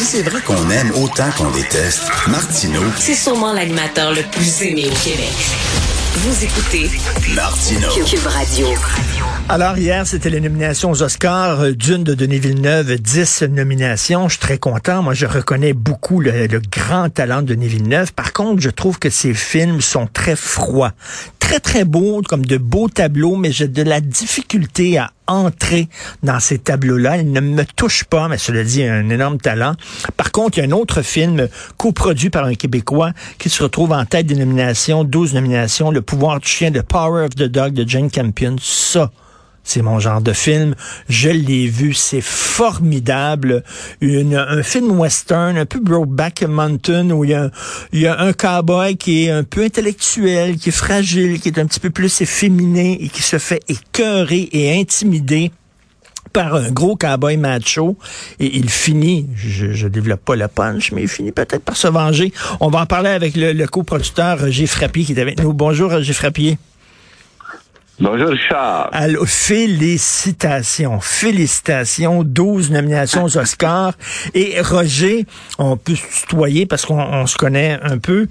Si c'est vrai qu'on aime autant qu'on déteste, Martineau, C'est sûrement l'animateur le plus aimé au Québec. Vous écoutez Martineau. Cube Radio. Alors hier, c'était les nominations aux Oscars euh, d'une de Denis Villeneuve, 10 nominations. Je suis très content. Moi, je reconnais beaucoup le, le grand talent de Denis Villeneuve. Par contre, je trouve que ses films sont très froids, très très beaux, comme de beaux tableaux, mais j'ai de la difficulté à entrer dans ces tableaux-là. Il ne me touche pas, mais cela dit, un énorme talent. Par contre, il y a un autre film coproduit par un Québécois qui se retrouve en tête des nominations, 12 nominations, Le pouvoir du chien de Power of the Dog de Jane Campion. Ça, c'est mon genre de film. Je l'ai vu, c'est formidable. Une, un film western, un peu Brokeback Mountain, où il y, a, un cowboy qui est un peu intellectuel, qui est fragile, qui est un petit peu plus efféminé et qui se fait écœurer et intimider par un gros cowboy macho et il finit, je, je développe pas le punch, mais il finit peut-être par se venger. On va en parler avec le, le coproducteur Roger Frappier qui est avec nous. Bonjour Roger Frappier. Bonjour Richard. Alors, félicitations, félicitations, 12 nominations aux Oscars. Et Roger, on peut se tutoyer parce qu'on on se connaît un peu.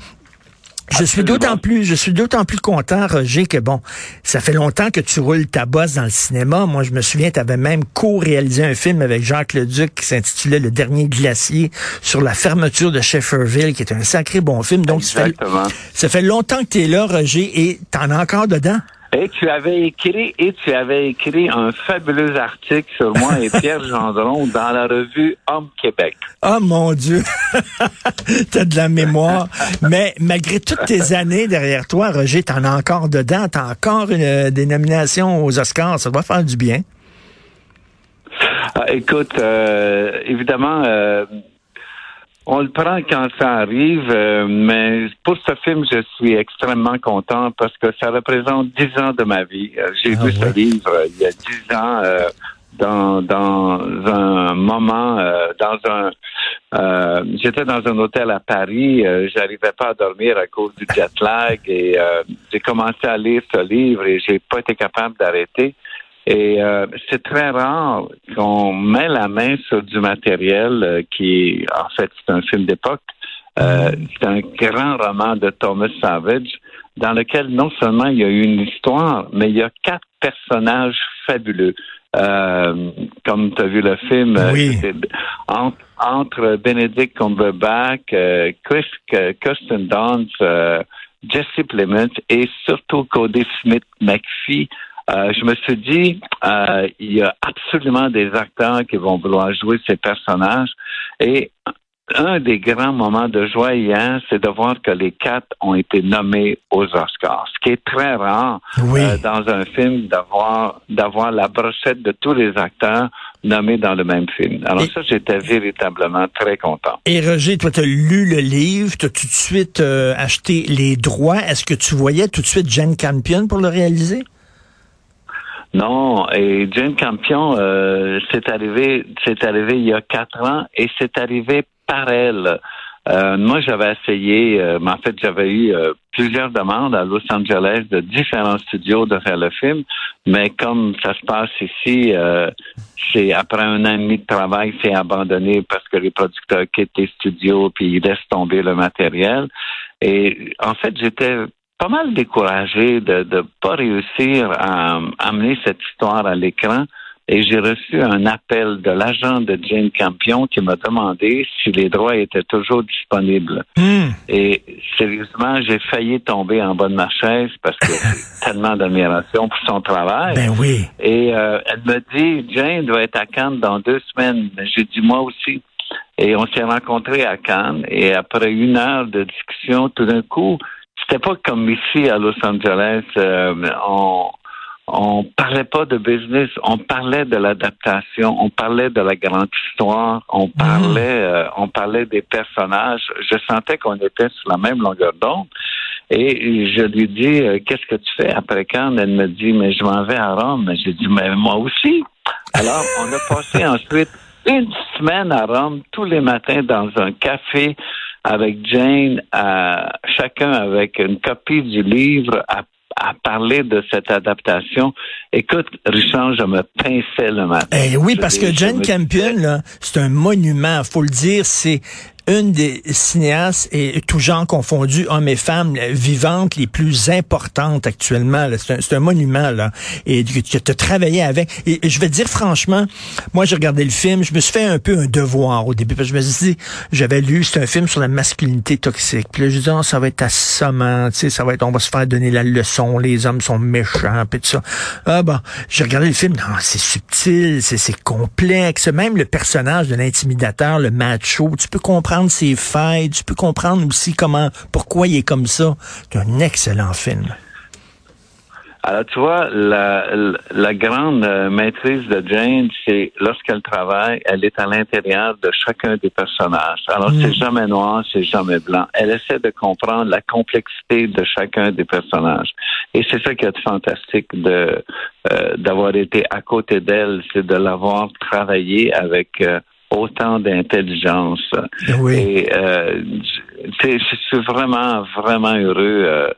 Je suis d'autant plus, je suis d'autant plus content, Roger, que bon, ça fait longtemps que tu roules ta bosse dans le cinéma. Moi, je me souviens, tu avais même co-réalisé un film avec Jacques Leduc qui s'intitulait Le dernier glacier sur la fermeture de Shefferville, qui est un sacré bon film. Donc, ça fait, ça fait longtemps que tu es là, Roger, et t'en as encore dedans? Et tu avais écrit et tu avais écrit un fabuleux article sur moi et Pierre Gendron dans la revue Homme Québec. Oh mon Dieu, t'as de la mémoire. Mais malgré toutes tes années derrière toi, Roger, t'en as encore dedans, t'as encore une, des nominations aux Oscars, ça va faire du bien. Ah, écoute, euh, évidemment, euh, on le prend quand ça arrive, euh, mais pour ce film, je suis extrêmement content parce que ça représente dix ans de ma vie. Euh, J'ai Ah vu ouais? ce livre euh, il y a dix ans. euh, dans, dans un moment, euh, dans un, euh, j'étais dans un hôtel à Paris, euh, j'arrivais pas à dormir à cause du jet lag et euh, j'ai commencé à lire ce livre et j'ai pas été capable d'arrêter. Et euh, c'est très rare qu'on met la main sur du matériel euh, qui, en fait, c'est un film d'époque. Euh, c'est un grand roman de Thomas Savage dans lequel non seulement il y a eu une histoire, mais il y a quatre personnages fabuleux. Euh, comme tu as vu le film, euh, Oui. entre, entre Benedict Cumberbatch, euh, Chris, euh, Kirsten Dunst, euh, Jesse Plemons et surtout Cody Smith McPhee. Euh, je me suis dit, euh, il y a absolument des acteurs qui vont vouloir jouer ces personnages. Et un des grands moments de joie hier, c'est de voir que les quatre ont été nommés aux Oscars, ce qui est très rare Oui. euh, dans un film d'avoir d'avoir la brochette de tous les acteurs nommés dans le même film. Alors Et- ça, j'étais véritablement très content. Et Roger, toi, tu as lu le livre, tu as tout de suite euh, acheté les droits. Est-ce que tu voyais tout de suite Jane Campion pour le réaliser? Non, et Jane Campion, euh, c'est arrivé, c'est arrivé il y a quatre ans et c'est arrivé par elle. Euh, moi, j'avais essayé, euh, mais en fait, j'avais eu euh, plusieurs demandes à Los Angeles de différents studios de faire le film, mais comme ça se passe ici, euh, c'est après un an et demi de travail, c'est abandonné parce que les producteurs quittent les studios puis ils laissent tomber le matériel. Et en fait, j'étais pas mal découragé de ne pas réussir à amener cette histoire à l'écran. Et j'ai reçu un appel de l'agent de Jane Campion qui m'a demandé si les droits étaient toujours disponibles. Hmm. Et sérieusement, j'ai failli tomber en bas de ma chaise parce que j'ai tellement d'admiration pour son travail. Ben oui. Et euh, elle me dit, Jane doit être à Cannes dans deux semaines. J'ai dit, moi aussi. Et on s'est rencontrés à Cannes. Et après une heure de discussion, tout d'un coup, c'était pas comme ici à Los Angeles. euh, on on parlait pas de business, on parlait de l'adaptation, on parlait de la grande histoire, on parlait, euh, on parlait des personnages. Je sentais qu'on était sur la même longueur d'onde. Et je lui dis, euh, qu'est-ce que tu fais après Cannes? Elle me dit, mais je m'en vais à Rome. J'ai dit, mais moi aussi. Alors, on a passé ensuite une semaine à Rome, tous les matins dans un café avec Jane, à, chacun avec une copie du livre, à, à parler de cette adaptation. Écoute, Richard, je me pinçais le matin. Eh oui, parce que Jane me Campion, c'est un monument, faut le dire, c'est une des cinéastes et tout genre confondu, hommes et femmes, vivantes les plus importantes actuellement. C'est un, un monument, là. Et que tu as travaillé avec. Et je vais te dire franchement, moi j'ai regardé le film, je me suis fait un peu un devoir au début, parce que je me suis dit, j'avais lu, c'est un film sur la masculinité toxique. Puis là, je dis, Ah, ça va être assommant, tu sais, ça va être, on va se faire donner la leçon, les hommes sont méchants, puis tout ça. Ah bon, j'ai regardé le film, non, c'est subtil, c'est complexe. Même le personnage de l'intimidateur, le macho, tu peux comprendre ses failles, tu peux comprendre aussi comment, pourquoi il est comme ça. C'est un excellent film. Alors, tu vois, la, la, la grande euh, maîtrise de Jane, c'est lorsqu'elle travaille, elle est à l'intérieur de chacun des personnages. Alors, Mm. c'est jamais noir, c'est jamais blanc. Elle essaie de comprendre la complexité de chacun des personnages. Et c'est ça qui est fantastique de euh, d'avoir été à côté d'elle, c'est de l'avoir travaillé avec euh, autant d'intelligence. Oui. Et euh, suis vraiment, vraiment heureux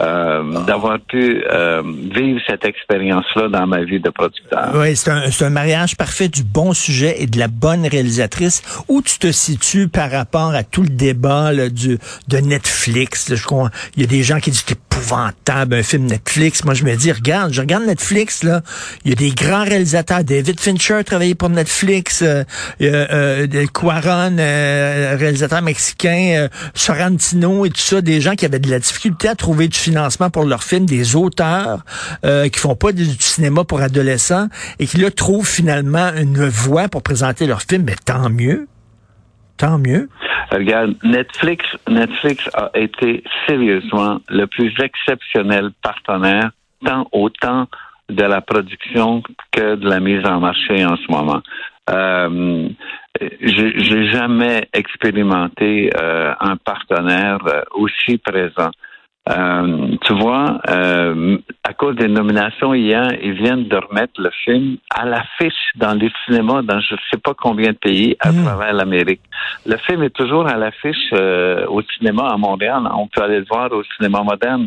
euh, euh, d'avoir pu euh, vivre cette expérience-là dans ma vie de producteur. Oui, c'est un, un mariage parfait du bon sujet et de la bonne réalisatrice. Où tu te situes par rapport à tout le débat là, du, de Netflix? là? je crois, il y a des gens qui disent que c'est épouvantable un film Netflix. Moi, je me dis, regarde, je regarde Netflix, là. Il y a des grands réalisateurs. David Fincher a travaillé pour Netflix. Euh, euh, Cuaron, euh, réalisateur mexicain, euh, Sorrentino et tout ça. Des gens qui avaient de la difficulté à trouver du financement pour leurs films, des auteurs euh, qui font pas du, cinéma pour adolescents et qui là trouvent finalement une voie pour présenter leurs films. Mais tant mieux. Tant mieux. Regarde, Netflix, Netflix a été sérieusement le plus exceptionnel partenaire, tant au temps de la production que de la mise en marché en ce moment. Euh, j'ai jamais expérimenté euh, un partenaire euh, aussi présent. Euh, tu vois, euh, à cause des nominations hier, ils viennent de remettre le film à l'affiche dans les cinémas dans je ne sais pas combien de pays à Mm. travers l'Amérique. Le film est toujours à l'affiche euh, au cinéma à Montréal. On peut aller le voir au cinéma moderne.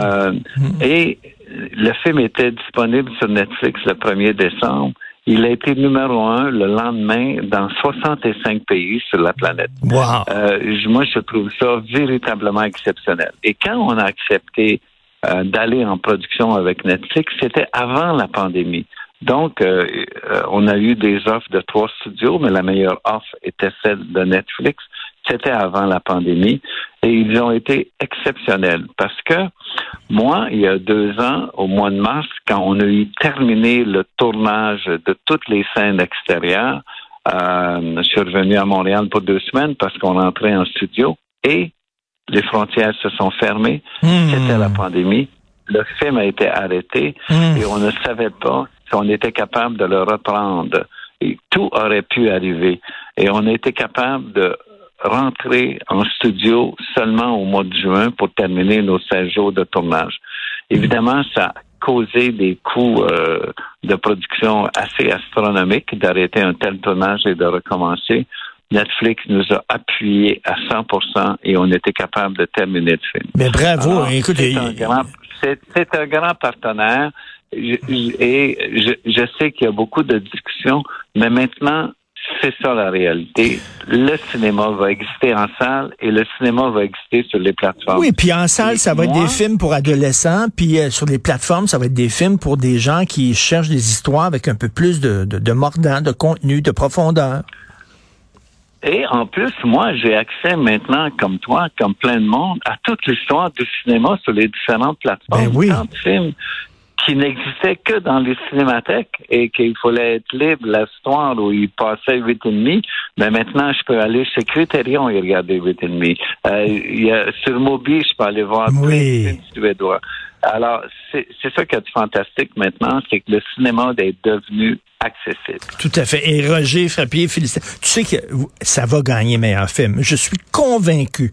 Euh, Et le film était disponible sur Netflix le 1er décembre. Il a été numéro un le lendemain dans 65 pays sur la planète. Wow. Euh, moi, je trouve ça véritablement exceptionnel. Et quand on a accepté euh, d'aller en production avec Netflix, c'était avant la pandémie. Donc, euh, on a eu des offres de trois studios, mais la meilleure offre était celle de Netflix. C'était avant la pandémie. Et ils ont été exceptionnels parce que moi, il y a deux ans, au mois de mars, quand on a eu terminé le tournage de toutes les scènes extérieures, euh, je suis revenu à Montréal pour deux semaines parce qu'on rentrait en studio et les frontières se sont fermées. Hmm. C'était la pandémie. Le film a été arrêté Hmm. et on ne savait pas si on était capable de le reprendre. Et tout aurait pu arriver. Et on a été capable de rentrer en studio seulement au mois de juin pour terminer nos 16 jours de tournage. Évidemment, ça a causé des coûts euh, de production assez astronomiques d'arrêter un tel tournage et de recommencer. Netflix nous a appuyés à 100% et on était capable de terminer le film. Mais bravo. Alors, Écoute, c'est un un grand partenaire Je- je- et je, je sais qu'il y a beaucoup de discussions, mais maintenant, c'est ça la réalité. Le cinéma va exister en salle et le cinéma va exister sur les plateformes. Oui, puis en salle, Et ça va être des films pour adolescents, puis euh, sur les plateformes, ça va être des films pour des gens qui cherchent des histoires avec un peu plus de, de, de mordant, de contenu, de profondeur. Et en plus, moi, j'ai accès maintenant, comme toi, comme plein de monde, à toute l'histoire du cinéma sur les différentes plateformes. Ben oui. Tant de films qui n'existaient que dans les cinémathèques et qu'il fallait être libre, l'histoire où il passait huit et demi. Mais maintenant, je peux aller chez Criterion et regarder huit et demi. Euh, il y a, sur Mobi, je peux aller voir Oui. de films suédois. Alors, c'est c'est ça qui est fantastique maintenant, c'est que le cinéma est devenu accessible. Tout à fait. Et Roger Frappier, félicitations. Tu sais que ça va gagner meilleur film. Je suis convaincu.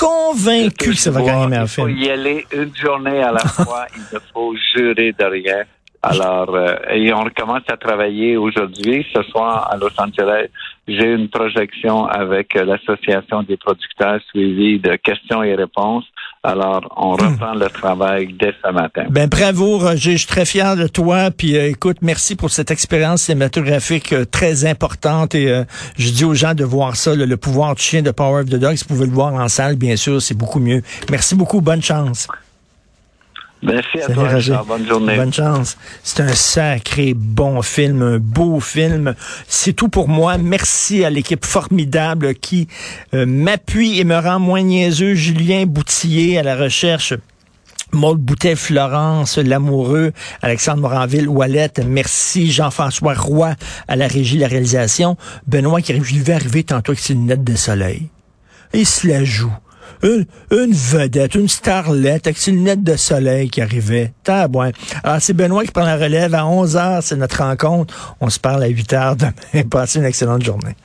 Convaincu que ça va gagner meilleur Il faut film. y aller une journée à la fois. il ne faut jurer de rien. Alors, euh, et on recommence à travailler aujourd'hui. Ce soir, à Los Angeles, j'ai une projection avec euh, l'Association des producteurs suivis de questions et réponses. Alors, on hmm. reprend le travail dès ce matin. Ben bravo, Roger. Je suis très fier de toi. Puis, euh, écoute, merci pour cette expérience cinématographique très importante. Et je dis aux gens de voir ça, le, pouvoir du chien de Power of the Dog. Si vous pouvez le voir en salle, bien sûr, c'est beaucoup mieux. Merci beaucoup. Bonne chance. Merci à toi, Bonne journée. Bonne chance. C'est un sacré bon film, un beau film. C'est tout pour moi. Merci à l'équipe formidable qui euh, m'appuie et me rend moins niaiseux. Julien Boutillier à la recherche. Maud Boutet, Florence, Lamoureux, Alexandre Moranville, Ouellette, merci, Jean-François Roy à la régie, la réalisation, Benoît qui arrive, arriver tantôt avec ses lunettes de soleil. Il se la joue une, vedette, une starlette avec ses lunettes de soleil qui arrivait. Tabouin. Alors, c'est Benoît qui prend la relève. À 11 h c'est notre rencontre. On se parle à 8 h demain. Passez une excellente journée.